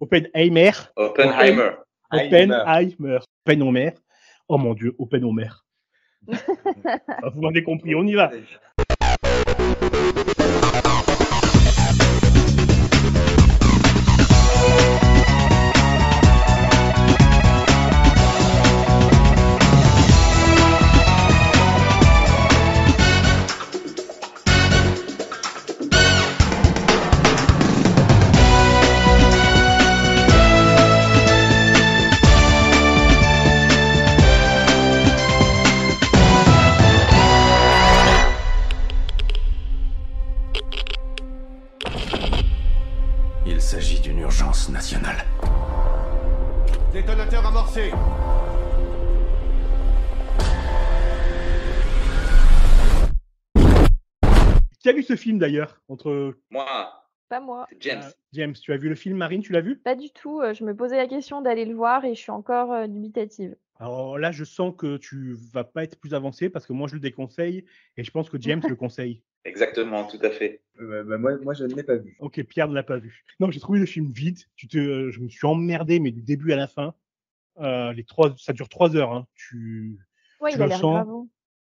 Oppenheimer. Oppenheimer. Oppenheimer. Oppenheimer. Oh mon dieu, Oppenheimer. Vous m'avez compris, on y va. Film d'ailleurs entre Moi, Pas moi. c'est James. euh, James Tu as vu le film Marine Tu l'as vu? Pas du tout. euh, Je me posais la question d'aller le voir et je suis encore euh, dubitative. Alors là, je sens que tu vas pas être plus avancé parce que moi je le déconseille et je pense que James le conseille. Exactement, tout à fait. Euh, bah, moi, moi, je ne l'ai pas vu. Ok, Pierre ne l'a pas vu. Non, j'ai trouvé le film vide. Tu te, euh, je me suis emmerdé, mais du début à la fin. Euh, les trois, ça dure trois heures. Hein. Tu, Ouais, Tu il a le l'air grave.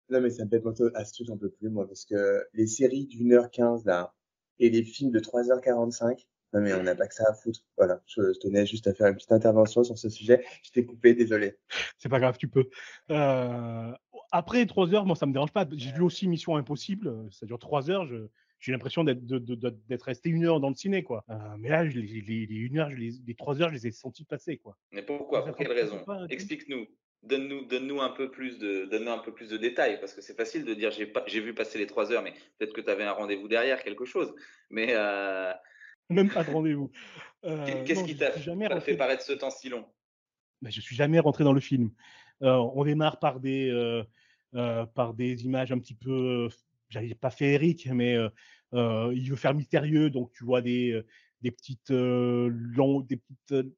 Non, mais ça me fait penser à ce truc un peu plus, moi, parce que les séries d'une heure quinze, là, et les films de 3h45, non, mais on n'a pas que ça à foutre. Voilà. Je, je tenais juste à faire une petite intervention sur ce sujet. Je t'ai coupé, désolé. c'est pas grave, tu peux. Euh, après trois heures, moi ça me dérange pas. J'ai vu aussi Mission Impossible. Ça dure trois heures. Je, j'ai l'impression d'être, resté une heure dans le ciné, quoi. Euh, mais là, les, les, les une heure, je les, les trois heures, je les ai sentis passer, quoi. Mais pourquoi? Pour quelle raison? Explique-nous. Donne-nous, donne-nous un peu plus de, donne-nous un peu plus de détails, parce que c'est facile de dire j'ai pas, j'ai vu passer les trois heures, mais peut-être que tu avais un rendez-vous derrière, quelque chose. Mais euh, Même pas de rendez-vous. Euh, qu'est-ce qui t'a fait paraître ce temps si long? Mais je suis jamais rentré dans le film. Euh, on démarre par des, par des images un petit peu, j'allais pas féeriques, mais il veut faire mystérieux, donc tu vois des, des petites, des petites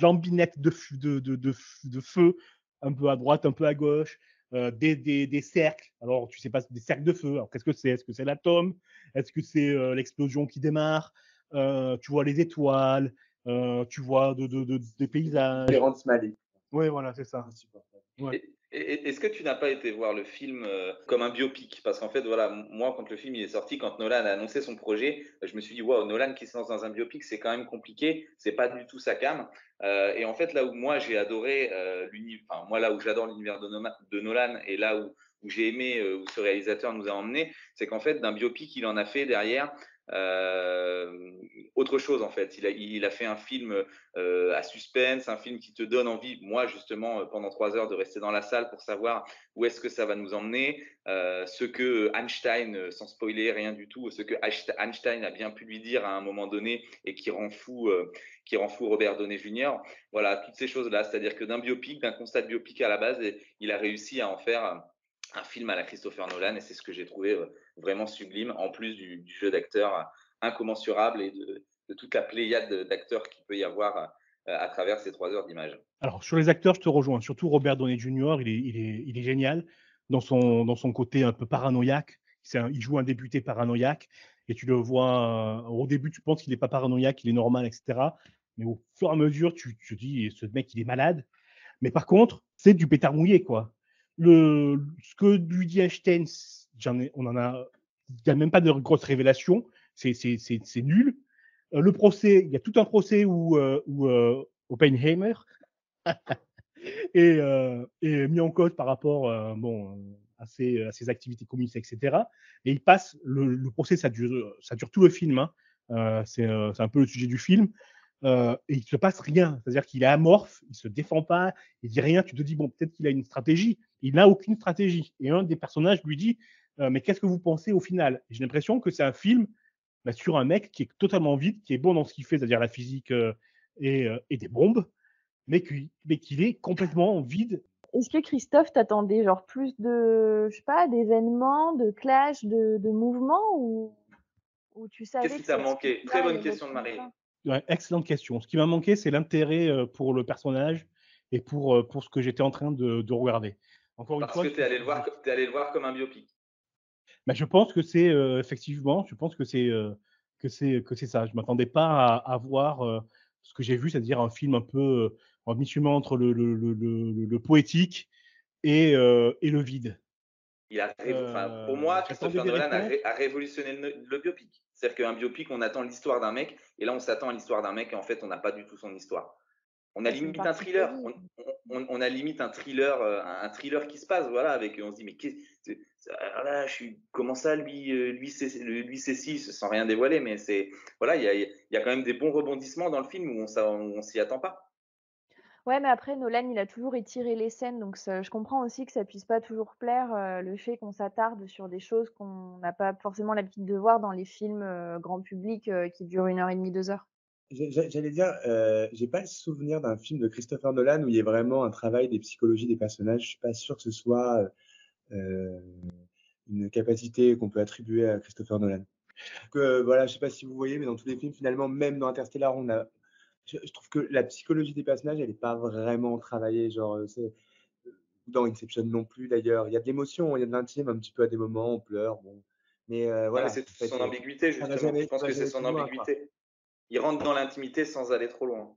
lambinettes de, de, de, de feu, un peu à droite, un peu à gauche, euh, des, des, des cercles. Alors tu sais pas, des cercles de feu. Alors qu'est-ce que c'est? Est-ce que c'est l'atome? Est-ce que c'est euh, l'explosion qui démarre? Euh, Tu vois les étoiles, tu vois de, de, de- des paysages. Terrence Malick. Oui, voilà, c'est ça. Insupportable. Ouais. Et- Est-ce que tu n'as pas été voir le film euh, comme un biopic? Parce qu'en fait, voilà, moi, quand le film il est sorti, quand Nolan a annoncé son projet, je me suis dit, waouh, Nolan qui se lance dans un biopic, c'est quand même compliqué, c'est pas du tout sa cam. Euh, et en fait, là où moi j'ai adoré euh, l'univers, enfin, moi là où j'adore l'univers de, Nolan et là où, où j'ai aimé, euh, où ce réalisateur nous a emmené, c'est qu'en fait, d'un biopic, il en a fait derrière euh, autre chose en fait. Il a, fait un film euh, à suspense, un film qui te donne envie, moi justement, euh, pendant trois heures de rester dans la salle pour savoir où est-ce que ça va nous emmener, ce que Einstein, sans spoiler rien du tout, ce que Einst- Einstein a bien pu lui dire à un moment donné et qui rend fou, qui rend fou Robert Downey Jr. Voilà, toutes ces choses-là. C'est-à-dire que d'un biopic, d'un constat de biopic à la base, il a réussi à en faire un- film à la Christopher Nolan et c'est ce que j'ai trouvé vraiment sublime, en plus du, jeu d'acteur incommensurable et de, toute la pléiade d'acteurs qu'il peut y avoir euh, à travers ces trois heures d'image. Alors, sur les acteurs, je te rejoins. Surtout Robert Downey Jr., il est, génial dans son, côté un peu paranoïaque. Il joue un débuté paranoïaque et tu le vois, euh, au début, tu penses qu'il n'est pas paranoïaque, il est normal, etc. Mais au fur et à mesure, tu, te dis, ce mec, il est malade. Mais par contre, c'est du pétard mouillé, quoi. Ce que lui dit Einstein, on en a, il n'y a même pas de grosses révélations. C'est, nul. Euh, le procès, il y a tout un procès où, euh, où euh, Oppenheimer est, est mis en cause par rapport bon, à, ses, à ses activités communistes, etc. Et il passe, le, procès, ça dure, ça dure tout le film. Hein. C'est, un peu le sujet du film. Et il se passe rien. C'est-à-dire qu'il est amorphe, il se défend pas, il dit rien. Tu te dis, bon, peut-être qu'il a une stratégie. Il n'a aucune stratégie. Et un des personnages lui dit, euh, mais qu'est-ce que vous pensez au final? J'ai l'impression que c'est un film bah, sur un mec qui est totalement vide, qui est bon dans ce qu'il fait, c'est-à-dire la physique euh, et, euh, et des bombes, mais qu'il mais est complètement vide. Est-ce que Christophe t'attendait genre plus de, je sais pas, d'événements, de clash, de, de mouvements ou, ou tu savais Qu'est-ce qui t'a manqué? Très bonne question de Marie. Ouais, excellente question. Ce qui m'a manqué, c'est l'intérêt pour le personnage et pour, pour ce que j'étais en train de, de regarder. Encore une Parce fois, que tu es allé le voir, t'es allé le voir comme un biopic. Bah, je pense que c'est euh, effectivement, je pense que c'est euh, que c'est que c'est ça. Je m'attendais pas à, à voir euh, ce que j'ai vu, c'est-à-dire un film un peu en mi-chemin entre le, le, le, poétique et, et le vide. Il a, enfin, pour moi, Christopher Nolan a, a, révolutionné le, biopic. C'est-à-dire qu'un biopic, on attend l'histoire d'un mec, et là, on s'attend à l'histoire d'un mec, et en fait, on n'a pas du tout son histoire. On a limite un thriller. On, on, a limite un thriller, un thriller qui se passe, voilà, avec. On se dit, mais là, je suis, comment ça, lui, lui, c'est, lui, c'est 6 sans rien dévoiler, mais c'est, voilà, il y a, y a, quand même des bons rebondissements dans le film où on, on s'y attend pas. Ouais, mais après, Nolan, il a toujours étiré les scènes, donc je comprends aussi que ça puisse pas toujours plaire, euh, le fait qu'on s'attarde sur des choses qu'on n'a pas forcément l'habitude de voir dans les films euh, grand public euh, qui durent une heure et demie, deux heures. J'allais dire, euh, j'ai pas le souvenir d'un film de Christopher Nolan où il y a vraiment un travail des psychologies des personnages. Je suis pas sûr que ce soit une capacité qu'on peut attribuer à Christopher Nolan. Donc, voilà, je sais pas si vous voyez, mais dans tous les films, finalement, même dans Interstellar, on a je, trouve que la psychologie des personnages, elle n'est pas vraiment travaillée. Genre, euh, c'est euh, dans Inception non plus d'ailleurs. Il y a de l'émotion, il y a de l'intime un petit peu à des moments, on pleure. Bon. Mais euh, voilà. c'est son ambiguïté, justement. je pense que c'est son ambiguïté. Il rentre dans l'intimité sans aller trop loin.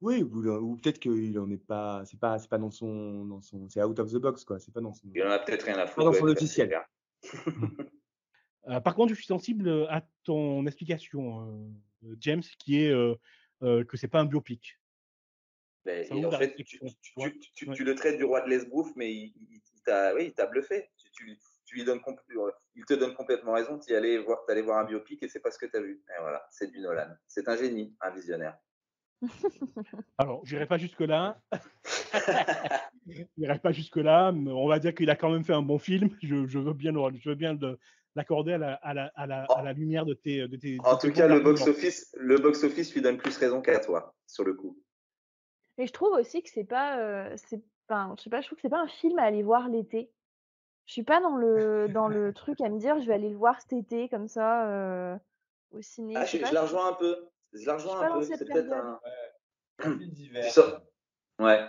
Oui, ou, peut-être qu'il en est pas, c'est pas, c'est pas dans son, dans son, c'est out of the box quoi. C'est pas dans son. Il en a peut-être rien à foutre. Pas dans son logiciel. par contre, je suis sensible à ton explication, James, qui est euh, que c'est pas un biopic. Mais, en fait, tu, tu, le traites du roi de l'esbrouf, mais il, t'a oui, bluffé. Tu, lui donnes, euh, il te donne complètement raison. Tu allais voir, allais voir un biopic et c'est pas ce que tu as vu. Et voilà, c'est du Nolan. C'est un génie, un visionnaire. Alors, j'irai pas jusque là. j'irai pas jusque là. Mais on va dire qu'il a quand même fait un bon film. Je, je veux bien, je veux bien le, l'accorder à la, à, la, à, la, à la, lumière de tes. De tes en tout cas, le box-office le box -office lui donne plus raison qu'à toi, sur le coup. Et je trouve aussi que c'est pas. Euh, c'est, enfin, je sais pas, je trouve que c'est pas un film à aller voir l'été. Je suis pas dans le, dans le truc à me dire je vais aller le voir cet été, comme ça, euh, au ciné. Ah, je, je, la rejoins un peu. Je la rejoins un peu. C'est peut-être un. Ouais. ouais.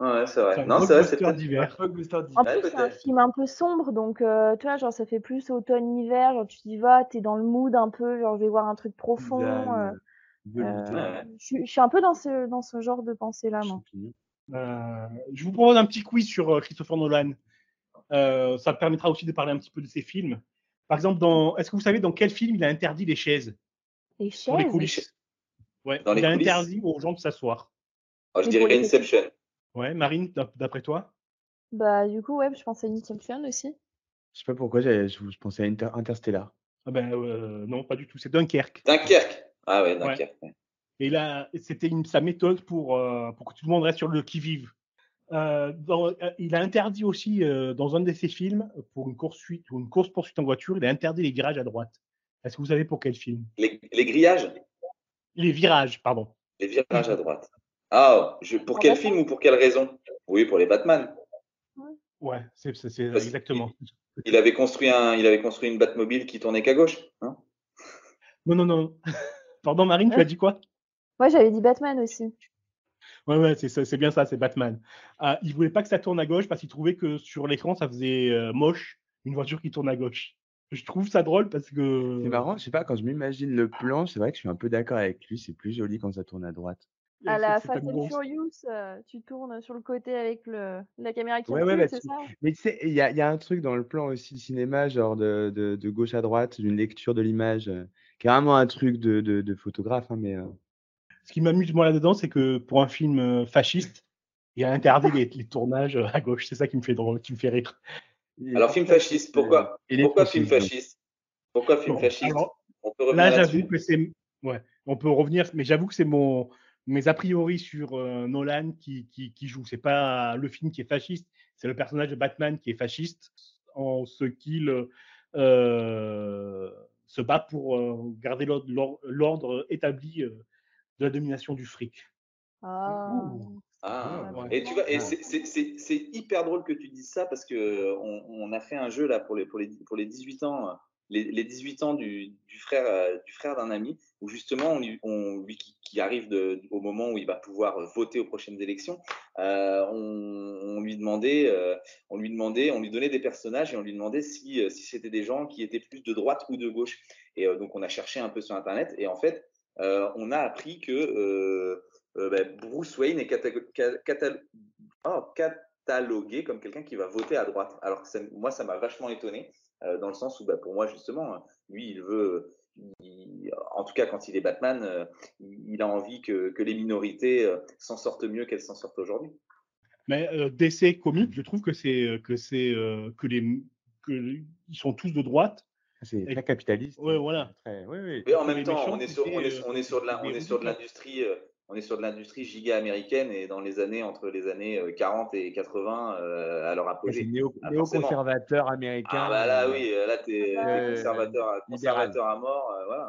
Ouais, c'est vrai. Non, c'est vrai, c'est En plus, c'est un film un peu sombre, donc euh, tu vois, genre ça fait plus automne-hiver. Genre tu dis vas, t'es dans le mood un peu, genre je vais voir un truc profond. Euh, euh, je, suis un peu dans ce dans ce genre de pensée là, moi. je vous propose un petit quiz sur Christopher Nolan. Ça permettra aussi de parler un petit peu de ses films. Par exemple, dans est-ce que vous savez dans quel film il a interdit les chaises? Les chaises. les coulisses. Ouais. il a interdit aux gens de s'asseoir. Oh, je dirais Inception. Ouais, Marine, d'après toi? Bah, du coup, ouais, je pensais à Inception aussi. Je sais pas pourquoi, je, je pensais à Interstellar. Ah ben euh, non, pas du tout. C'est Dunkerque. Dunkerque. Ah ouais, Dunkerque. Et là, c'était sa méthode pour, euh, pour que tout le monde reste sur le qui-vive. Euh, il a interdit aussi, dans un de ses films, pour une course-poursuite ou une course-poursuite en voiture, il a interdit les virages à droite. Est-ce que vous savez pour quel film? Les, les grillages? Les virages, pardon. Les virages à droite. Ah, je, pour quel film ou pour quelle raison? Oui, pour les Batman. Ouais, c'est exactement. Il avait construit un, il avait construit une Batmobile qui tournait qu'à gauche. Hein? Non, non, non. Pardon, Marine, tu as dit quoi? Ouais, j'avais dit Batman aussi. Ouais, ouais, c'est bien ça, c'est Batman. Ah, il voulait pas que ça tourne à gauche parce qu'il trouvait que sur l'écran, ça faisait euh, moche une voiture qui tourne à gauche. Je trouve ça drôle parce que. C'est marrant, je sais pas, quand je m'imagine le plan, c'est vrai que je suis un peu d'accord avec lui, c'est plus joli quand ça tourne à droite. À la Fast and Furious, euh, tu tournes sur le côté avec le, la caméra qui ouais, ouais, bah, c'est ça? Mais tu sais, il y a, y a, un truc dans le plan aussi cinéma, genre de, de, de gauche à droite, d'une lecture de l'image, euh, vraiment un truc de, de, de photographe. Hein, mais, euh... Ce qui m'amuse moi là-dedans, c'est que pour un film euh, fasciste, il a interdit les, les, tournages à gauche. C'est ça qui me fait drôle, qui me fait rire. Alors, film fasciste, pourquoi Pourquoi film fasciste? Pourquoi film fasciste? On peut Là, j'avoue que c'est. Ouais, on peut revenir, mais j'avoue que c'est mon mes a priori sur euh, Nolan qui, qui, qui joue. C'est pas le film qui est fasciste, c'est le personnage de Batman qui est fasciste en ce qu'il euh, se bat pour euh, garder l'ordre établi de la domination du fric. Ah. ah. Et tu vois, et c'est hyper drôle que tu dises ça parce que on, on, a fait un jeu là pour les, pour les, pour les 18 ans les, 18 ans du, frère euh, du frère d'un ami, où justement, on, lui qui, arrive au moment où il va pouvoir voter aux prochaines élections, euh, on, lui demandait, euh, on lui demandait, on lui donnait des personnages et on lui demandait si, si c'était des gens qui étaient plus de droite ou de gauche. Et donc, on a cherché un peu sur Internet et en fait, on a appris que ben, Bruce Wayne est oh, catalogué comme quelqu'un qui va voter à droite. Alors moi, ça m'a vachement étonné, dans le sens où ben, pour moi, justement, lui, il veut en tout cas quand il est Batman, euh, il a envie que, les minorités euh, s'en sortent mieux qu'elles s'en sortent aujourd'hui. Mais euh, DC Comics, je trouve que c'est que c'est que les ils sont tous de droite. C'est très capitaliste. Ouais, voilà. Et en même temps, on est sur on est, on est sur de on est sur de l'industrie on est sur de l'industrie giga américaine et dans les années entre les années 40 euh, et 80 euh, à leur apogée. Néo, ah, néo-conservateur américain. Ah bah là oui, là t'es euh, conservateur, conservateur à mort, euh, voilà.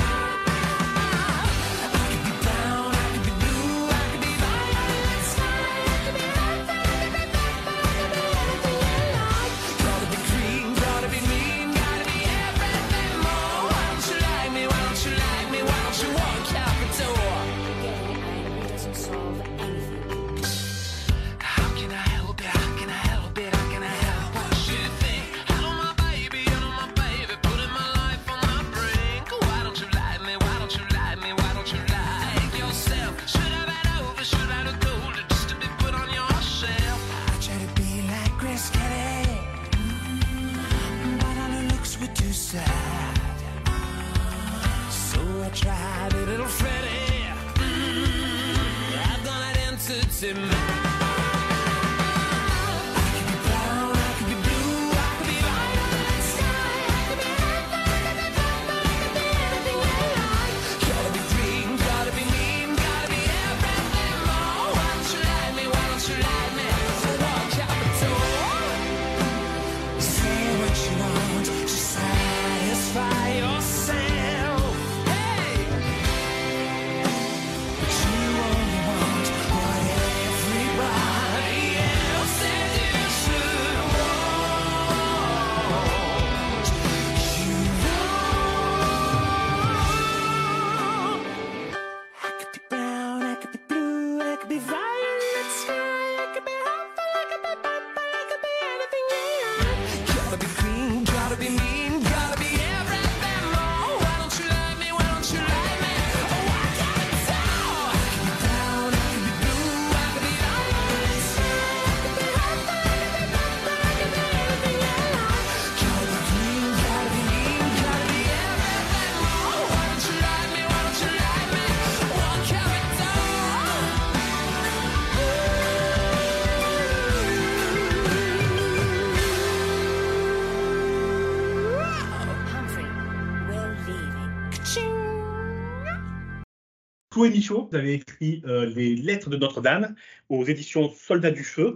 Chloé Michaud, vous avez écrit euh, Les Lettres de Notre-Dame aux éditions Soldats du Feu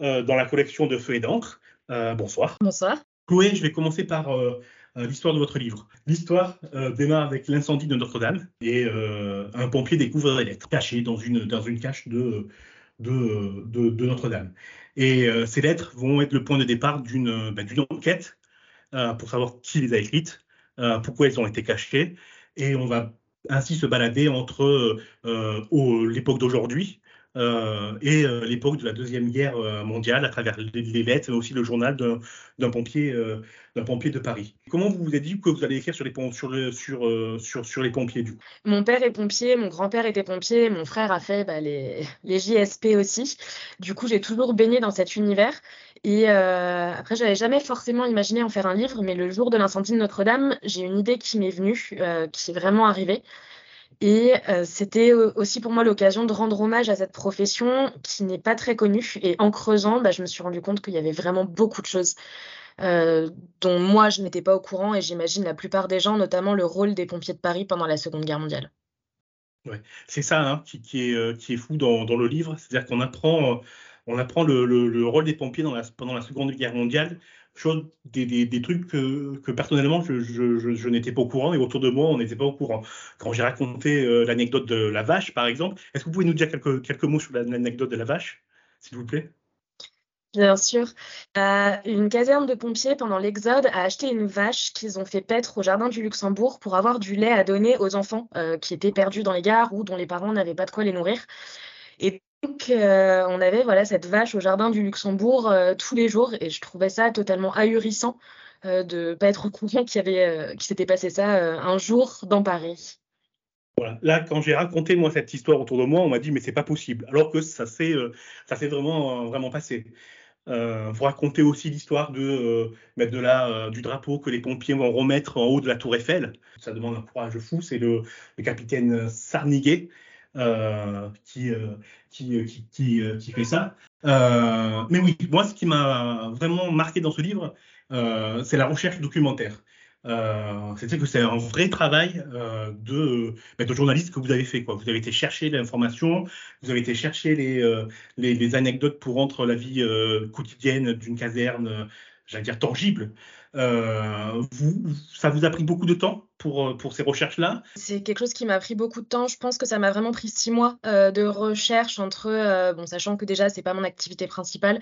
euh, dans la collection de Feu et d'encre. Euh, bonsoir. Bonsoir. Chloé, je vais commencer par l'histoire de votre livre. L'histoire démarre avec l'incendie de Notre-Dame et un pompier découvre des lettres cachées dans une, dans une cache de, de, de, Notre-Dame. Et ces lettres vont être le point de départ d'une ben, enquête pour savoir qui les a écrites, pourquoi elles ont été cachées. Et on va ainsi se balader entre euh, euh, l'époque d'aujourd'hui euh, et l'époque de la Deuxième Guerre mondiale à travers les, lettres, mais aussi le journal d'un pompier, d'un pompier de Paris. Comment vous vous êtes dit que vous allez écrire sur les, pompiers du coup? Mon père est pompier, mon grand-père était pompier, mon frère a fait bah, les, JSP aussi. Du coup, j'ai toujours baigné dans cet univers. Et euh, après, j'avais jamais forcément imaginé en faire un livre, mais le jour de l'incendie de Notre-Dame, j'ai une idée qui m'est venue, euh, qui est vraiment arrivée. Et euh, c'était aussi pour moi l'occasion de rendre hommage à cette profession qui n'est pas très connue. Et en creusant, bah, je me suis rendu compte qu'il y avait vraiment beaucoup de choses euh, dont moi je n'étais pas au courant et j'imagine la plupart des gens, notamment le rôle des pompiers de Paris pendant la Seconde Guerre mondiale. Ouais. C'est ça hein, qui, qui, est, qui, est, fou dans, dans le livre, c'est-à-dire qu'on apprend on apprend le, rôle des pompiers pendant la Seconde Guerre mondiale, des, trucs que, personnellement je, n'étais pas au courant et autour de moi on n'était pas au courant. Quand j'ai raconté euh, l'anecdote de la vache, par exemple, est-ce que vous pouvez nous dire quelques, quelques mots sur l'anecdote de la vache, s'il vous plaît? Bien sûr. Euh, une caserne de pompiers, pendant l'Exode, a acheté une vache qu'ils ont fait paître au jardin du Luxembourg pour avoir du lait à donner aux enfants euh, qui étaient perdus dans les gares ou dont les parents n'avaient pas de quoi les nourrir. Et donc, euh, on avait voilà, cette vache au jardin du Luxembourg tous les jours et je trouvais ça totalement ahurissant de ne pas être au courant qu'il s'était passé ça un jour dans Paris. Voilà. Là, quand j'ai raconté moi cette histoire autour de moi, on m'a dit mais c'est pas possible, alors que ça s'est vraiment vraiment passé. Euh, vous racontez aussi l'histoire de euh, de la, euh, du drapeau que les pompiers vont remettre en haut de la tour Eiffel. Ça demande un courage fou. C'est le, capitaine Sarniguet qui, qui, qui, qui, fait ça. mais oui, moi, ce qui m'a vraiment marqué dans ce livre, c'est la recherche documentaire. Euh, C'est-à-dire que c'est un vrai travail euh, de, ben, de journaliste que vous avez fait. Quoi. Vous avez été chercher l'information, vous avez été chercher les, euh, les, anecdotes pour rendre la vie euh, quotidienne d'une caserne, j'allais dire, vous, ça vous a pris beaucoup de temps pour, pour ces recherches-là? C'est quelque chose qui m'a pris beaucoup de temps. Je pense que ça m'a vraiment pris six mois de recherche entre, bon, sachant que déjà, c'est pas mon activité principale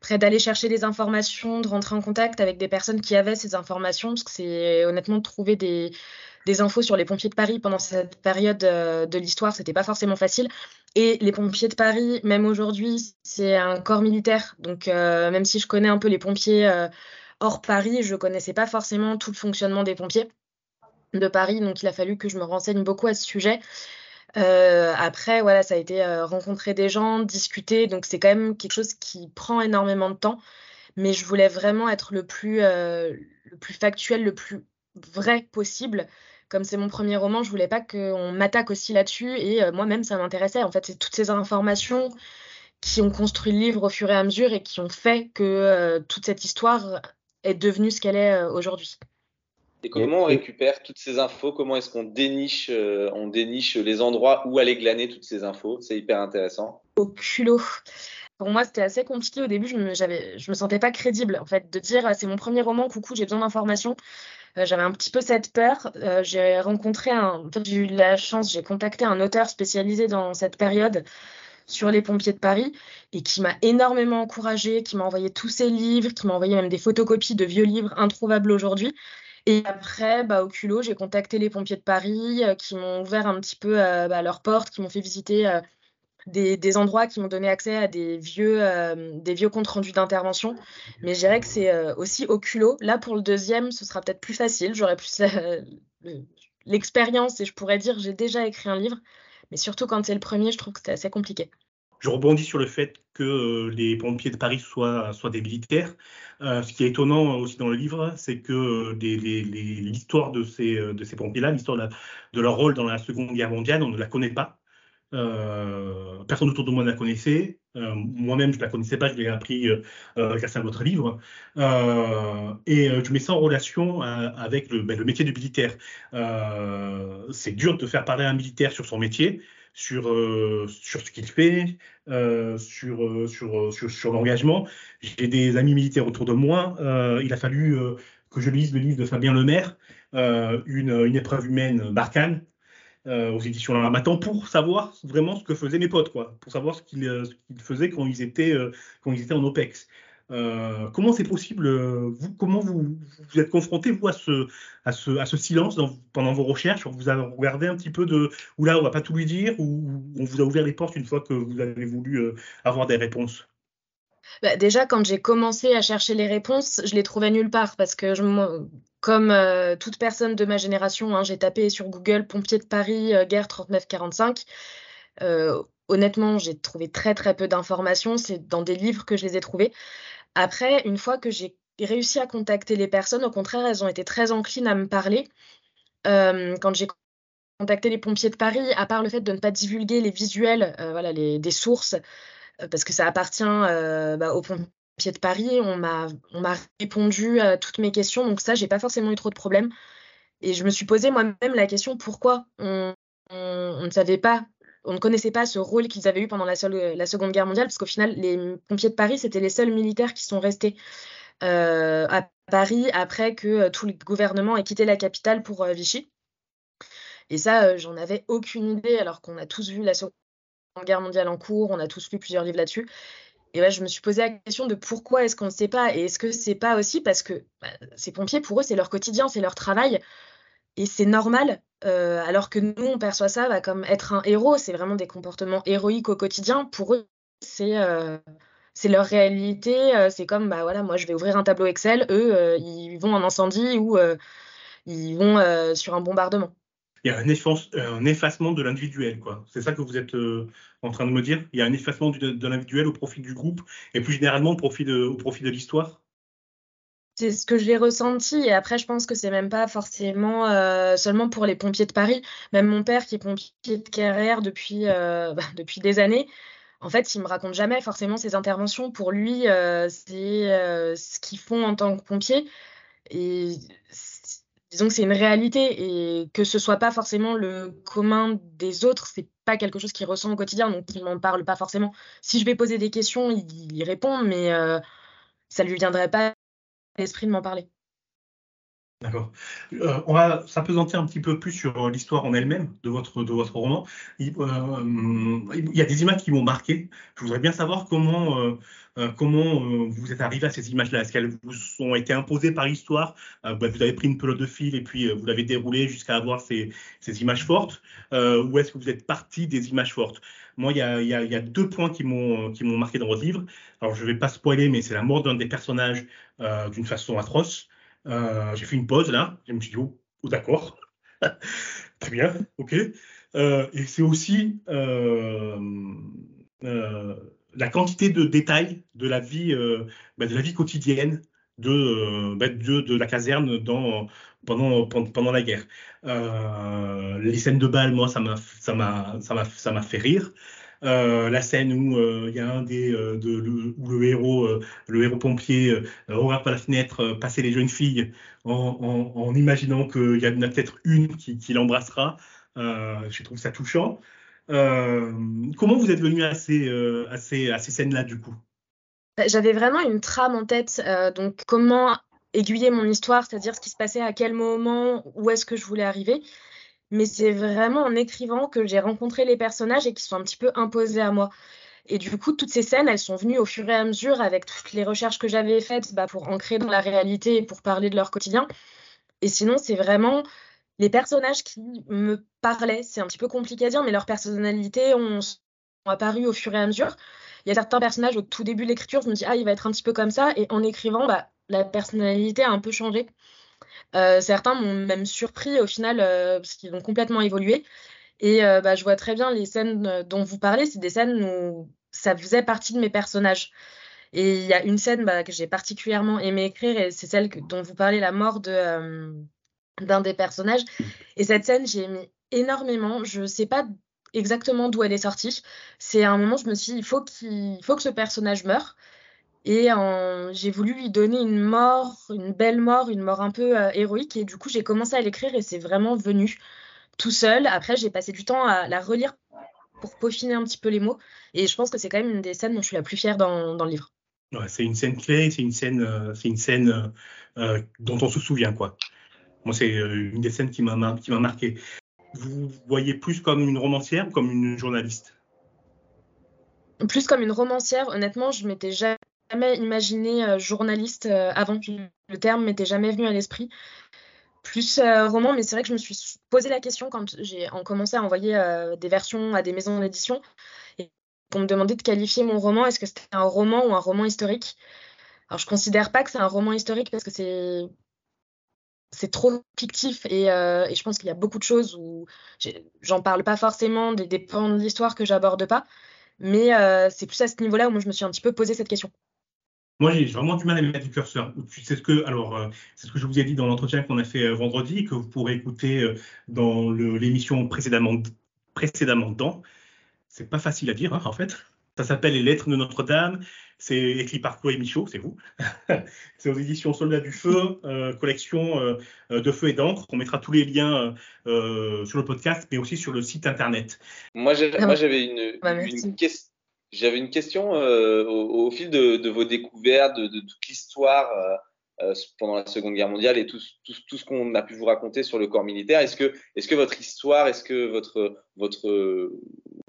près d'aller chercher des informations, de rentrer en contact avec des personnes qui avaient ces informations, parce que c'est honnêtement de trouver des, des infos sur les pompiers de Paris pendant cette période euh, de l'histoire, c'était pas forcément facile. Et les pompiers de Paris, même aujourd'hui, c'est un corps militaire. Donc euh, même si je connais un peu les pompiers euh, hors Paris, je connaissais pas forcément tout le fonctionnement des pompiers de Paris. Donc il a fallu que je me renseigne beaucoup à ce sujet. Euh, après, voilà, ça a été euh, rencontrer des gens, discuter. Donc, c'est quand même quelque chose qui prend énormément de temps. Mais je voulais vraiment être le plus, euh, le plus factuel, le plus vrai possible. Comme c'est mon premier roman, je voulais pas qu'on m'attaque aussi là-dessus. Et moi-même, ça m'intéressait. En fait, c'est toutes ces informations qui ont construit le livre au fur et à mesure et qui ont fait que toute cette histoire est devenue ce qu'elle est aujourd'hui. Et comment on récupère toutes ces infos? Comment est-ce qu'on déniche, euh, on déniche les endroits où aller glaner toutes ces infos? C'est hyper intéressant. Au culot. Pour moi, c'était assez compliqué au début. Je me, je me sentais pas crédible, en fait, de dire c'est mon premier roman, coucou, j'ai besoin d'informations. Euh, j'avais un petit peu cette peur. Euh, j'ai rencontré un, j'ai eu la chance, j'ai contacté un auteur spécialisé dans cette période sur les pompiers de Paris et qui m'a énormément encouragée, qui m'a envoyé tous ses livres, qui m'a envoyé même des photocopies de vieux livres introuvables aujourd'hui et après, bah, au culot, j'ai contacté les pompiers de Paris euh, qui m'ont ouvert un petit peu euh, bah, leurs portes, qui m'ont fait visiter euh, des, endroits qui m'ont donné accès à des vieux, des vieux comptes rendus d'intervention. Mais je dirais que c'est aussi au culot. Là, pour le deuxième, ce sera peut-être plus facile. J'aurai plus l'expérience et je pourrais dire j'ai déjà écrit un livre. Mais surtout quand c'est le premier, je trouve que c'est assez compliqué. Je rebondis sur le fait que euh, les pompiers de Paris soient, soient des militaires. Euh, ce qui est étonnant aussi dans le livre, c'est que euh, l'histoire de ces, de ces pompiers-là, l'histoire de, leur rôle dans la Seconde Guerre mondiale, on ne la connaît pas. personne autour de moi ne la connaissait. Moi-même, je ne la connaissais pas, je l'ai appris grâce à votre livre. et je mets ça en relation avec le, ben, métier de militaire. c'est dur de faire parler un militaire sur son métier sur, euh, sur ce qu'il fait, euh, sur, euh, sur, sur, sur l'engagement. J'ai des amis militaires autour de moi. il a fallu que je lise le livre de Fabien Lemaire, une, une épreuve humaine Barkhane, aux éditions L'Armatan pour savoir vraiment ce que faisaient mes potes, quoi, pour savoir ce qu'ils faisaient quand ils étaient, quand ils étaient en OPEX. Euh, comment c'est possible euh, vous, Comment vous, vous êtes confronté vous à ce, à ce, à ce silence pendant vos recherches? Vous avez regardé un petit peu de où là on va pas tout lui dire ou on vous a ouvert les portes une fois que vous avez voulu euh, avoir des réponses? Bah, déjà, quand j'ai commencé à chercher les réponses, je les trouvais nulle part parce que, comme toute personne de ma génération, hein, j'ai tapé sur Google pompier de Paris, guerre 39-45. honnêtement, j'ai trouvé très très peu d'informations. C'est dans des livres que je les ai trouvées. Après, une fois que j'ai réussi à contacter les personnes, au contraire, elles ont été très enclines à me parler. Euh, quand j'ai contacté les pompiers de Paris, à part le fait de ne pas divulguer les visuels, euh, voilà, les, des sources, euh, parce que ça appartient bah, aux pompiers de Paris, on m'a répondu à toutes mes questions, donc ça, j'ai pas forcément eu trop de problèmes. Et je me suis posé moi-même la question pourquoi on, ne savait pas on ne connaissait pas ce rôle qu'ils avaient eu pendant la, Seconde Guerre mondiale, parce qu'au final, les pompiers de Paris, c'était les seuls militaires qui sont restés euh, à Paris après que euh, tout le gouvernement ait quitté la capitale pour euh, Vichy. Et ça, j'en avais aucune idée, alors qu'on a tous vu la Seconde Guerre mondiale en cours, on a tous lu plusieurs livres là-dessus. Et ouais, je me suis posé la question de pourquoi est-ce qu'on ne sait pas? Et est-ce que c'est pas aussi parce que bah, ces pompiers, pour eux, c'est leur quotidien, c'est leur travail. Et c'est normal, alors que nous, on perçoit ça bah, comme être un héros. C'est vraiment des comportements héroïques au quotidien. Pour eux, c'est c'est leur réalité. Euh, c'est comme, bah voilà, moi je vais ouvrir un tableau Excel, eux, euh, ils vont en incendie ou euh, ils vont sur un bombardement. Il y a un, effacement de l'individuel, quoi. C'est ça que vous êtes en train de me dire? Il y a un effacement de, l'individuel au profit du groupe et plus généralement au profit de, l'histoire? C'est ce que j'ai ressenti et après je pense que c'est même pas forcément seulement pour les pompiers de Paris même mon père qui est pompier de carrière depuis bah, depuis des années en fait, il me raconte jamais forcément ses interventions. Pour lui, euh, c'est euh, ce qu'ils font en tant que pompiers. Et disons que c'est une réalité et que ce soit pas forcément le commun des autres, c'est pas quelque chose qu'il ressent au quotidien, donc il m'en parle pas forcément. Si je vais poser des questions, il, répond, mais euh, ça lui viendrait pas à l'esprit de m'en parler. D'accord. Euh, on va s'apesantir un petit peu plus sur l'histoire en elle-même de votre, de votre roman. Il, euh, il, y a des images qui m'ont marqué. Je voudrais bien savoir comment, euh, comment vous êtes arrivé à ces images-là. Est-ce qu'elles vous ont été imposées par l'histoire bah, Vous avez pris une pelote de fil et puis vous l'avez déroulée jusqu'à avoir ces, ces, images fortes Ou est-ce que vous êtes parti des images fortes? Moi, il y, a, il, y a, il y a, deux points qui m'ont marqué dans votre livre. Alors, je ne vais pas spoiler, mais c'est la mort d'un des personnages d'une façon atroce. Euh, j'ai fait une pause là, je me suis dit, oh, oh d'accord, très bien, ok. Euh, et c'est aussi euh, la quantité de détails de la vie, bah, de la vie quotidienne de, bah, de, de, la caserne dans, pendant, pendant la guerre. les scènes de bal, moi, ça m'a fait rire. Euh, la scène où euh, il y a un des euh, le, où le héros le héros pompier regarde par la fenêtre passer les jeunes filles en, imaginant qu'il y en a peut-être une qui, qui l'embrassera. je trouve ça touchant. comment vous êtes venu à ces, à ces, à ces scènes-là du coup? Bah, J'avais vraiment une trame en tête. donc comment aiguiller mon histoire, c'est-à-dire ce qui se passait à quel moment, où est-ce que je voulais arriver mais c'est vraiment en écrivant que j'ai rencontré les personnages et qui sont un petit peu imposés à moi. Et du coup, toutes ces scènes, elles sont venues au fur et à mesure avec toutes les recherches que j'avais faites bah, pour ancrer dans la réalité et pour parler de leur quotidien. Et sinon, c'est vraiment les personnages qui me parlaient. C'est un petit peu compliqué à dire, mais leurs personnalités ont, apparu au fur et à mesure. Il y a certains personnages au tout début de l'écriture, je me dis, ah, il va être un petit peu comme ça. Et en écrivant, bah, la personnalité a un peu changé. Euh, certains m'ont même surpris au final euh, parce qu'ils ont complètement évolué. Et euh, bah, je vois très bien les scènes dont vous parlez, c'est des scènes où ça faisait partie de mes personnages. Et il y a une scène bah, que j'ai particulièrement aimé écrire, et c'est celle dont vous parlez, la mort de, d'un des personnages. Et cette scène, j'ai aimé énormément. Je ne sais pas exactement d'où elle est sortie. C'est un moment, je me suis dit, il faut, qu'il, faut que ce personnage meure. Et j'ai voulu lui donner une mort, une belle mort, une mort un peu euh, héroïque. Et du coup, j'ai commencé à l'écrire et c'est vraiment venu tout seul. Après, j'ai passé du temps à la relire pour peaufiner un petit peu les mots. Et je pense que c'est quand même une des scènes dont je suis la plus fière dans, dans le livre. Ouais, c'est une scène clé, c'est une scène, euh, c'est une scène euh, dont on se souvient, quoi. Moi, c'est une des scènes qui m'a qui m'a marqué. Vous voyez plus comme une romancière ou comme une journaliste? Plus comme une romancière. Honnêtement, je m'étais jamais jamais imaginé euh, journaliste euh, avant. Le terme m'était jamais venu à l'esprit. Plus euh, roman, mais c'est vrai que je me suis posé la question quand j'ai commencé à envoyer des versions à des maisons d'édition et qu'on me demandait de qualifier mon roman. Est-ce que c'était un roman ou un roman historique? Alors je considère pas que c'est un roman historique parce que c'est c'est trop fictif et, je pense qu'il y a beaucoup de choses où j'en parle pas forcément des, des pans de l'histoire que j'aborde pas, mais c'est plus à ce niveau-là où je me suis un petit peu posé cette question. Moi, j'ai vraiment du mal à mettre du curseur. C'est ce que, alors, euh, c'est ce que je vous ai dit dans l'entretien qu'on a fait euh, vendredi et que vous pourrez écouter euh, dans l'émission précédemment, précédemment dedans. C'est pas facile à dire, hein, en fait. Ça s'appelle Les Lettres de Notre-Dame. C'est écrit par Chloé Michaud, c'est vous. c'est aux éditions Soldats du Feu, euh, collection euh, de feu et d'encre. On mettra tous les liens euh, sur le podcast, mais aussi sur le site internet. Moi, j'avais une, bah, une, question. J'avais une question au, fil de, vos découvertes, de, toute l'histoire euh, pendant la Seconde Guerre mondiale et tout, ce qu'on a pu vous raconter sur le corps militaire. Est-ce que, votre histoire, est-ce que votre,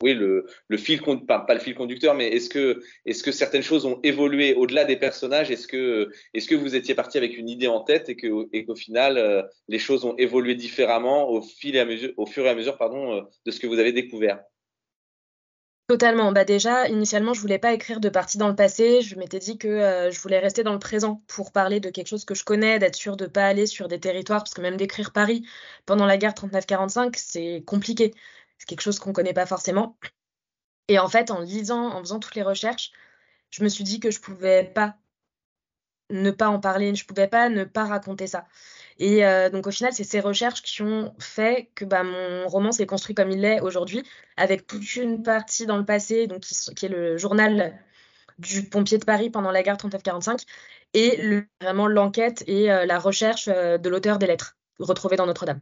oui, le, fil, pas, le fil conducteur, mais est-ce que, certaines choses ont évolué au-delà des personnages? Est-ce que, vous étiez parti avec une idée en tête et qu'au final, euh, les choses ont évolué différemment au fil et à mesure, au fur et à mesure, pardon, euh, de ce que vous avez découvert? Totalement. Bah déjà, initialement, je voulais pas écrire de partie dans le passé. Je m'étais dit que euh, je voulais rester dans le présent pour parler de quelque chose que je connais, d'être sûr de pas aller sur des territoires, parce que même d'écrire Paris pendant la guerre 39-45, c'est compliqué. C'est quelque chose qu'on connaît pas forcément. Et en fait, en lisant, en faisant toutes les recherches, je me suis dit que je pouvais pas ne pas en parler, je pouvais pas ne pas raconter ça. Et euh, donc au final, c'est ces recherches qui ont fait que bah, mon roman s'est construit comme il est aujourd'hui, avec toute une partie dans le passé, donc qui, est le journal du pompier de Paris pendant la guerre 39-45, et vraiment l'enquête et euh, la recherche euh, de l'auteur des lettres retrouvées dans Notre-Dame.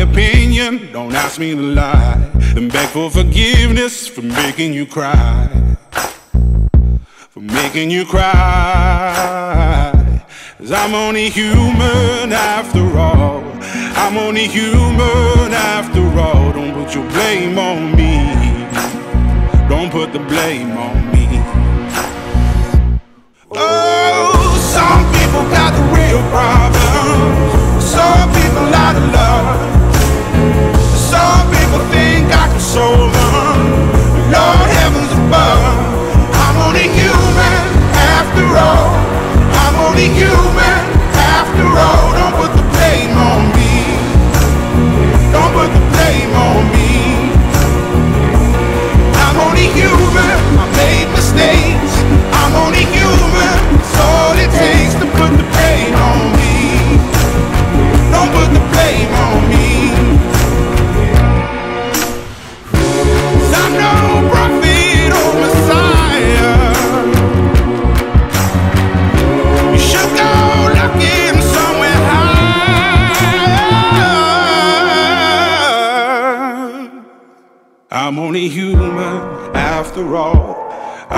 Opinion, don't ask me to lie. And beg for forgiveness for making you cry. For making you cry. Cause I'm only human after all. I'm only human after all. Don't put your blame on me. Don't put the blame on me. Oh, some people got the real problems. Some people out of love. People think I can solve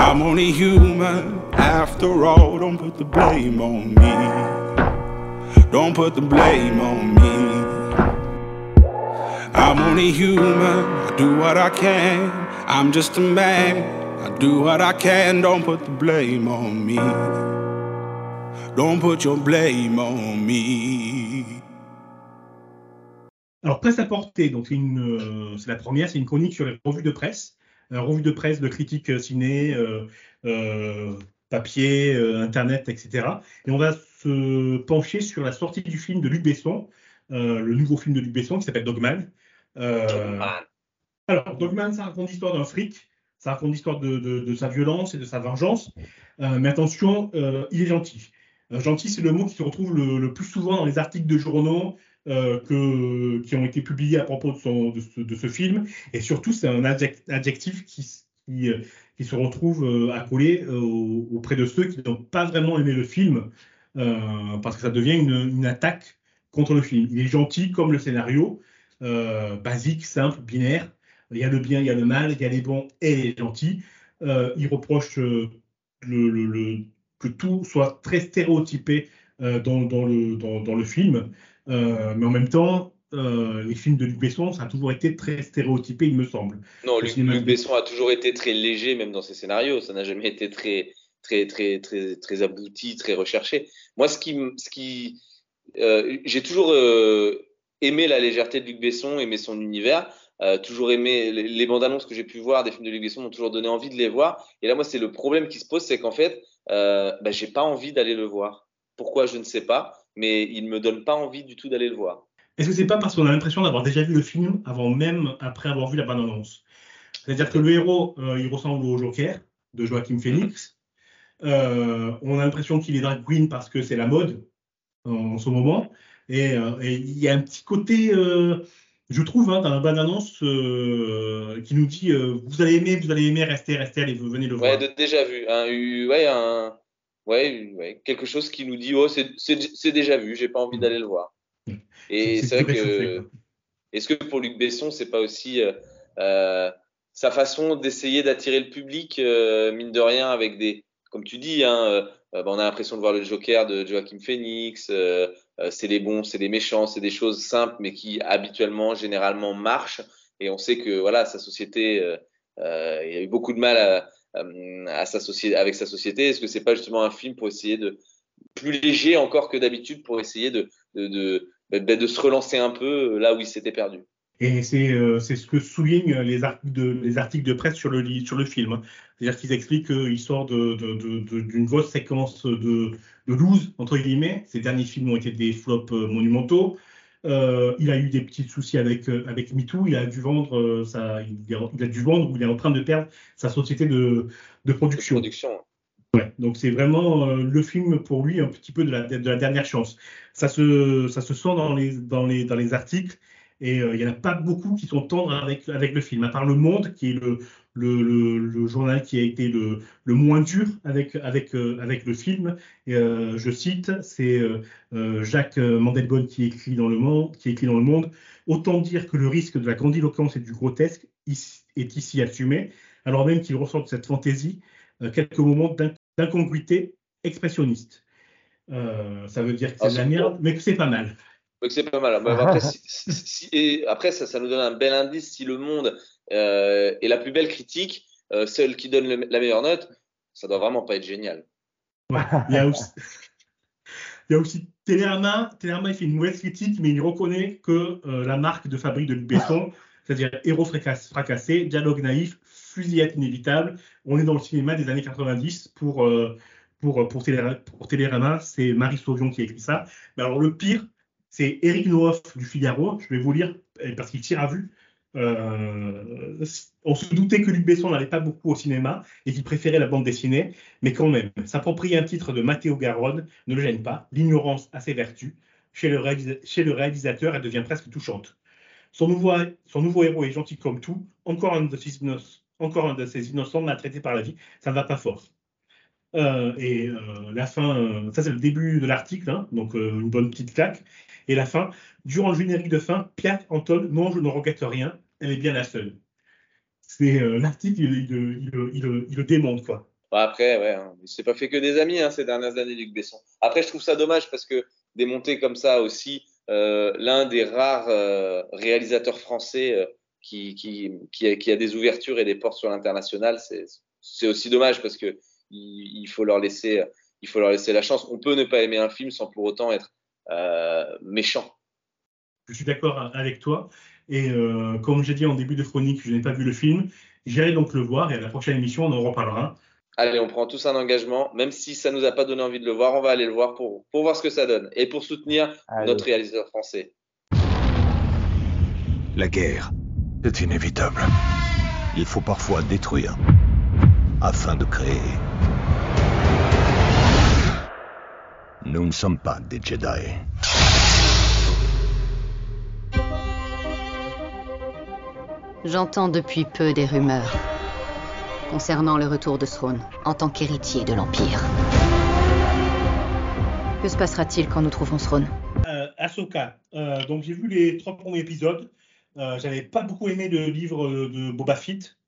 I'm only human after all. Don't put the blame on me. Don't put the blame on me. I'm only human. I do what I can. I'm just a man. I do what I can. Don't put the blame on me. Don't put your blame on me. Alors, presse à portée, donc c'est euh, la première, c'est une chronique sur les revues de presse, euh, revues de presse de critiques euh, ciné, papier, internet, etc. Et on va se pencher sur la sortie du film de Luc Besson, le nouveau film de Luc Besson qui s'appelle Dogman. Alors, Dogman, ça raconte l'histoire d'un fric, ça raconte l'histoire de, de, sa violence et de sa vengeance. Euh, mais attention, euh, il est gentil. Euh, gentil, c'est le mot qui se retrouve le, plus souvent dans les articles de journaux que, qui ont été publiés à propos de, ce, film. Et surtout, c'est un adjectif qui, qui, se retrouve accolé auprès de ceux qui n'ont pas vraiment aimé le film, parce que ça devient une, attaque contre le film. Il est gentil comme le scénario, basique, simple, binaire. Il y a le bien, il y a le mal, il y a les bons et les gentils. Euh, il reproche euh, que tout soit très stéréotypé euh, dans, le, dans, le, film. mais en même temps, les films de Luc Besson, ça a toujours été très stéréotypé, il me semble. Non, Luc, Besson a toujours été très léger, même dans ses scénarios. Ça n'a jamais été très, très, très, très, très abouti, très recherché. Moi, ce qui, ce qui, j'ai toujours aimé la légèreté de Luc Besson, aimé son univers. Euh, toujours aimé les, bandes annonces que j'ai pu voir des films de Luc Besson m'ont toujours donné envie de les voir. Et là, moi, c'est le problème qui se pose, c'est qu'en fait, euh, bah, j'ai pas envie d'aller le voir. Pourquoi je ne sais pas, mais il me donne pas envie du tout d'aller le voir. Est-ce que c'est pas parce qu'on a l'impression d'avoir déjà vu le film avant même après avoir vu la bande annonce C'est-à-dire que le héros, euh, il ressemble au Joker de Joaquin Phoenix. Euh, on a l'impression qu'il est drag queen parce que c'est la mode en, ce moment. Et il y a un petit côté je trouve, hein, dans la bande-annonce euh, qui nous dit euh, vous allez aimer, vous allez aimer, restez, restez, allez, venez le voir. Ouais, de, déjà vu. Hein, ouais, un, ouais, ouais, quelque chose qui nous dit oh, c'est déjà vu, j'ai pas envie d'aller le voir. Et c'est vrai que. Est-ce que pour Luc Besson, c'est pas aussi euh, sa façon d'essayer d'attirer le public, mine de rien, avec des. Comme tu dis, hein, bah, on a l'impression de voir le Joker de Joachim Phoenix, euh, c'est les bons, c'est les méchants, c'est des choses simples mais qui habituellement, généralement marchent. Et on sait que voilà, sa société, euh, euh, il y a eu beaucoup de mal à, à s'associer avec sa société. Est-ce que c'est pas justement un film pour essayer de plus léger encore que d'habitude pour essayer de, de, de, de, de se relancer un peu là où il s'était perdu? Et c'est ce que soulignent les articles de, les articles de presse sur le, sur le film. Hein. C'est-à-dire qu'ils expliquent qu'il sort d'une grosse séquence de, de 12, entre guillemets. Ces derniers films ont été des flops euh, monumentaux. Euh, il a eu des petits soucis avec, euh, avec MeToo. Il a dû vendre ça, il a, dû vendre ou il est en train de perdre sa société de, de production. production. Ouais, donc c'est vraiment le film pour lui un petit peu de la, de la dernière chance. Ça se, ça se sent dans les, dans les, dans les articles. Et il n'y en a pas beaucoup qui sont tendres avec, avec le film, à part Le Monde, qui est le, le, journal qui a été le, moins dur avec, avec, euh, avec le film. Et, euh, je cite, c'est euh, Jacques Mandelbaum qui écrit, dans le monde, qui écrit dans Le Monde. Autant dire que le risque de la grandiloquence et du grotesque est ici assumé, alors même qu'il ressort de cette fantaisie quelques moments d'incongruité expressionniste. ça veut dire que c'est ah, de la merde, mais que c'est pas mal. Mais c'est pas mal. Après, et après ça, ça, nous donne un bel indice. Si le monde et la plus belle critique, euh, celle qui donne la meilleure note, ça doit vraiment pas être génial. il y a aussi, il y Télérama. Télérama, il fait une mauvaise critique, mais il reconnaît que euh, la marque de fabrique de Besson, c'est-à-dire héros fracassé, dialogue naïf, fusillade inévitable, on est dans le cinéma des années 90 pour, pour, pour, Télérama, c'est Marie Sauvion qui a écrit ça. Mais alors le pire, c'est Eric Nohoff du Figaro. Je vais vous lire parce qu'il tire à vue. Euh, on se doutait que Luc Besson n'allait pas beaucoup au cinéma et qu'il préférait la bande dessinée, mais quand même, s'approprier un titre de Matteo Garonne ne le gêne pas. L'ignorance a ses vertus. Chez le, réalisateur, elle devient presque touchante. Son nouveau, héros est gentil comme tout. Encore un de encore ses innocents maltraités par la vie. Ça ne va pas fort. Euh, et euh, la fin, ça c'est le début de l'article, hein, donc une bonne petite claque. Et la fin, durant le générique de fin, Pierre Anton, non, je ne regrette rien, elle est bien la seule. C'est euh, l'article, il, le démontre, quoi. après, ouais, hein, il s'est pas fait que des amis hein, ces dernières années, Luc Besson. Après, je trouve ça dommage parce que démonter comme ça aussi euh, l'un des rares euh, réalisateurs français qui, qui, a, des ouvertures et des portes sur l'international, c'est aussi dommage parce que il, faut leur laisser, il faut leur laisser la chance. On peut ne pas aimer un film sans pour autant être euh, méchant. Je suis d'accord avec toi. Et euh, comme j'ai dit en début de chronique, je n'ai pas vu le film. J'irai donc le voir et à la prochaine émission, on en reparlera. Allez, on prend tous un engagement. Même si ça ne nous a pas donné envie de le voir, on va aller le voir pour, pour voir ce que ça donne et pour soutenir notre réalisateur français. La guerre C'est inévitable. Il faut parfois détruire afin de créer. Nous ne sommes pas des Jedi. J'entends depuis peu des rumeurs concernant le retour de Throne en tant qu'héritier de l'Empire. Que se passera-t-il quand nous trouverons Throne? Euh, Ahsoka. Euh, donc j'ai vu les trois premiers épisodes. Euh, J'avais pas beaucoup aimé le livre de Boba Fett.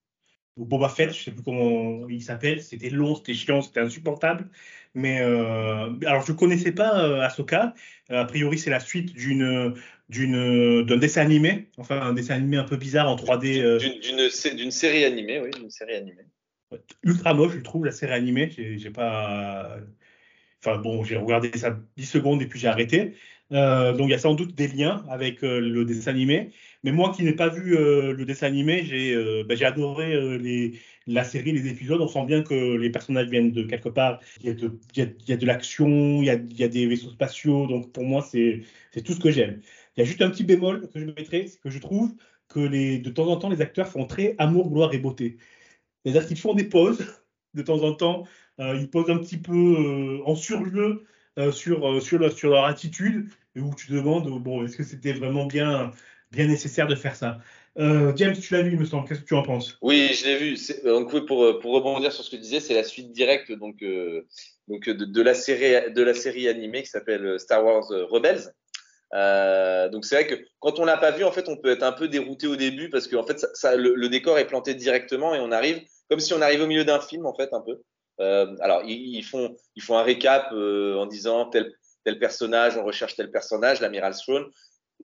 Boba Fett, je sais plus comment il s'appelle. C'était long, c'était chiant, c'était insupportable. Mais euh, alors je connaissais pas euh, Ahsoka. a priori c'est la suite d'une d'une d'un dessin animé, enfin un dessin animé un peu bizarre en 3D. Euh... D'une série animée, oui, d'une série animée. Ultra moche, je trouve la série animée. J'ai pas. Enfin bon, j'ai regardé ça 10 secondes et puis j'ai arrêté. Euh, donc il y a sans doute des liens avec euh, le dessin animé. Mais moi qui n'ai pas vu euh, le dessin animé, j'ai ben, adoré la série, les épisodes. On sent bien que les personnages viennent de quelque part. Il y a de, l'action, il, y a des vaisseaux spatiaux. Donc pour moi, c'est tout ce que j'aime. Il y a juste un petit bémol que je mettrai, c'est que je trouve que de temps en temps, les acteurs font très amour, gloire et beauté. C'est-à-dire qu'ils font des pauses de temps en temps. ils posent un petit peu en surjeu sur, sur, sur leur attitude et où tu demandes bon, est-ce que c'était vraiment bien, nécessaire de faire ça? Euh, James, tu l'as vu, il me semble. Qu'est-ce que tu en penses? Oui, je l'ai vu. Donc, pour, pour rebondir sur ce que tu disais, c'est la suite directe donc, euh, de, la série, de la série animée qui s'appelle Star Wars Rebels. Euh, donc c'est vrai que quand on l'a pas vu, en fait, on peut être un peu dérouté au début parce que en fait, le, décor est planté directement et on arrive comme si on arrivait au milieu d'un film, en fait, un peu. Euh, alors ils, font ils font un récap euh, en disant tel personnage, on recherche tel personnage, l'amiral Throne,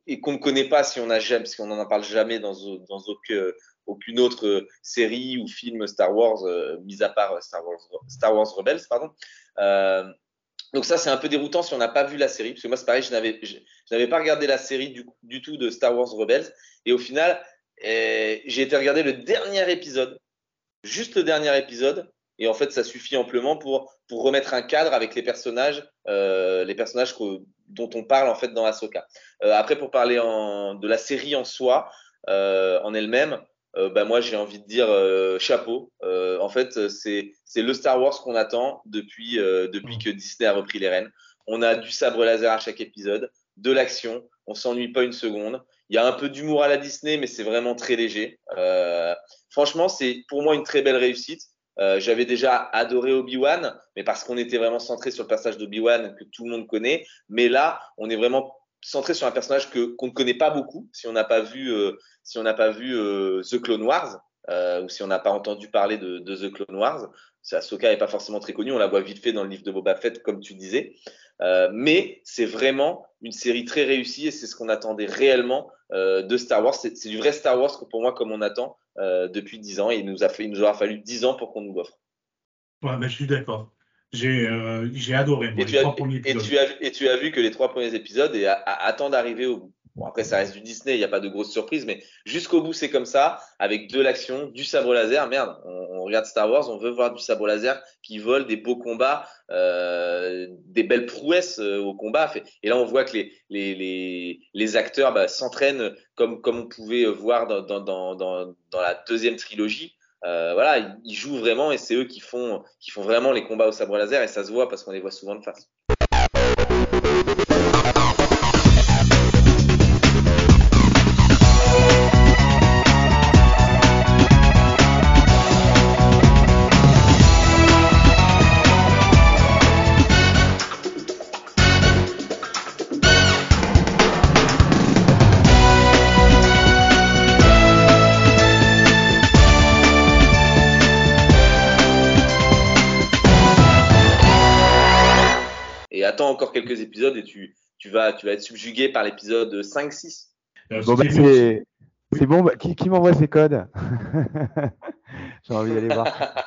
et qu'on ne connaît pas si on a jamais, parce qu'on n'en parle jamais dans, dans aucune, aucune autre série ou film Star Wars, euh, mis à part Star Wars, Rebels, pardon. Euh, donc ça, c'est un peu déroutant si on n'a pas vu la série, parce que moi, c'est pareil, je n'avais, je, n'avais pas regardé la série du, du, tout de Star Wars Rebels, et au final, eh, j'ai été regarder le dernier épisode, juste le dernier épisode, et en fait, ça suffit amplement pour, pour remettre un cadre avec les personnages, euh, les personnages que, dont on parle en fait dans Ahsoka. Euh, après, pour parler en, de la série en soi, euh, en elle-même, euh, bah, moi j'ai envie de dire euh, chapeau. Euh, en fait, c'est c'est le Star Wars qu'on attend depuis depuis que Disney a repris les rênes. On a du sabre laser à chaque épisode, de l'action, on s'ennuie pas une seconde. Il y a un peu d'humour à la Disney, mais c'est vraiment très léger. franchement, c'est pour moi une très belle réussite. Euh, J'avais déjà adoré Obi-Wan, mais parce qu'on était vraiment centré sur le personnage d'Obi-Wan que tout le monde connaît. Mais là, on est vraiment centré sur un personnage que qu'on ne connaît pas beaucoup si on n'a pas vu euh, si on pas vu euh, The Clone Wars ou si on n'a pas entendu parler de, The Clone Wars. Ahsoka n'est pas forcément très connue, on la voit vite fait dans le livre de Boba Fett comme tu disais. Mais c'est vraiment une série très réussie et c'est ce qu'on attendait réellement de Star Wars. C'est du vrai Star Wars pour moi comme on attend euh, depuis 10 ans et il nous, a fait, il nous aura fallu 10 ans pour qu'on nous l'offre. Ouais, ben, je suis d'accord. J'ai euh, adoré. Moi, et, tu as, et, tu as, et, tu as, vu que les trois premiers épisodes et attendent d'arriver au bout. Bon, après, ça reste du Disney, il n'y a pas de grosses surprises, mais jusqu'au bout, c'est comme ça, avec de l'action, du sabre laser. Merde, on, on, regarde Star Wars, on veut voir du sabre laser qui vole, des beaux combats, euh, des belles prouesses euh, au combat. Et là, on voit que les, les, les, les acteurs bah, s'entraînent comme, comme on pouvait voir dans, dans, dans, dans, dans la deuxième trilogie. Euh, voilà, ils jouent vraiment et c'est eux qui font, qui font vraiment les combats au sabre laser et ça se voit parce qu'on les voit souvent de face. Encore quelques épisodes et tu, tu, vas, tu vas être subjugué par l'épisode 5-6. Euh, bon, bah, c'est c'est bon, bah, qui, qui m'envoie ces codes? J'ai envie d'aller voir.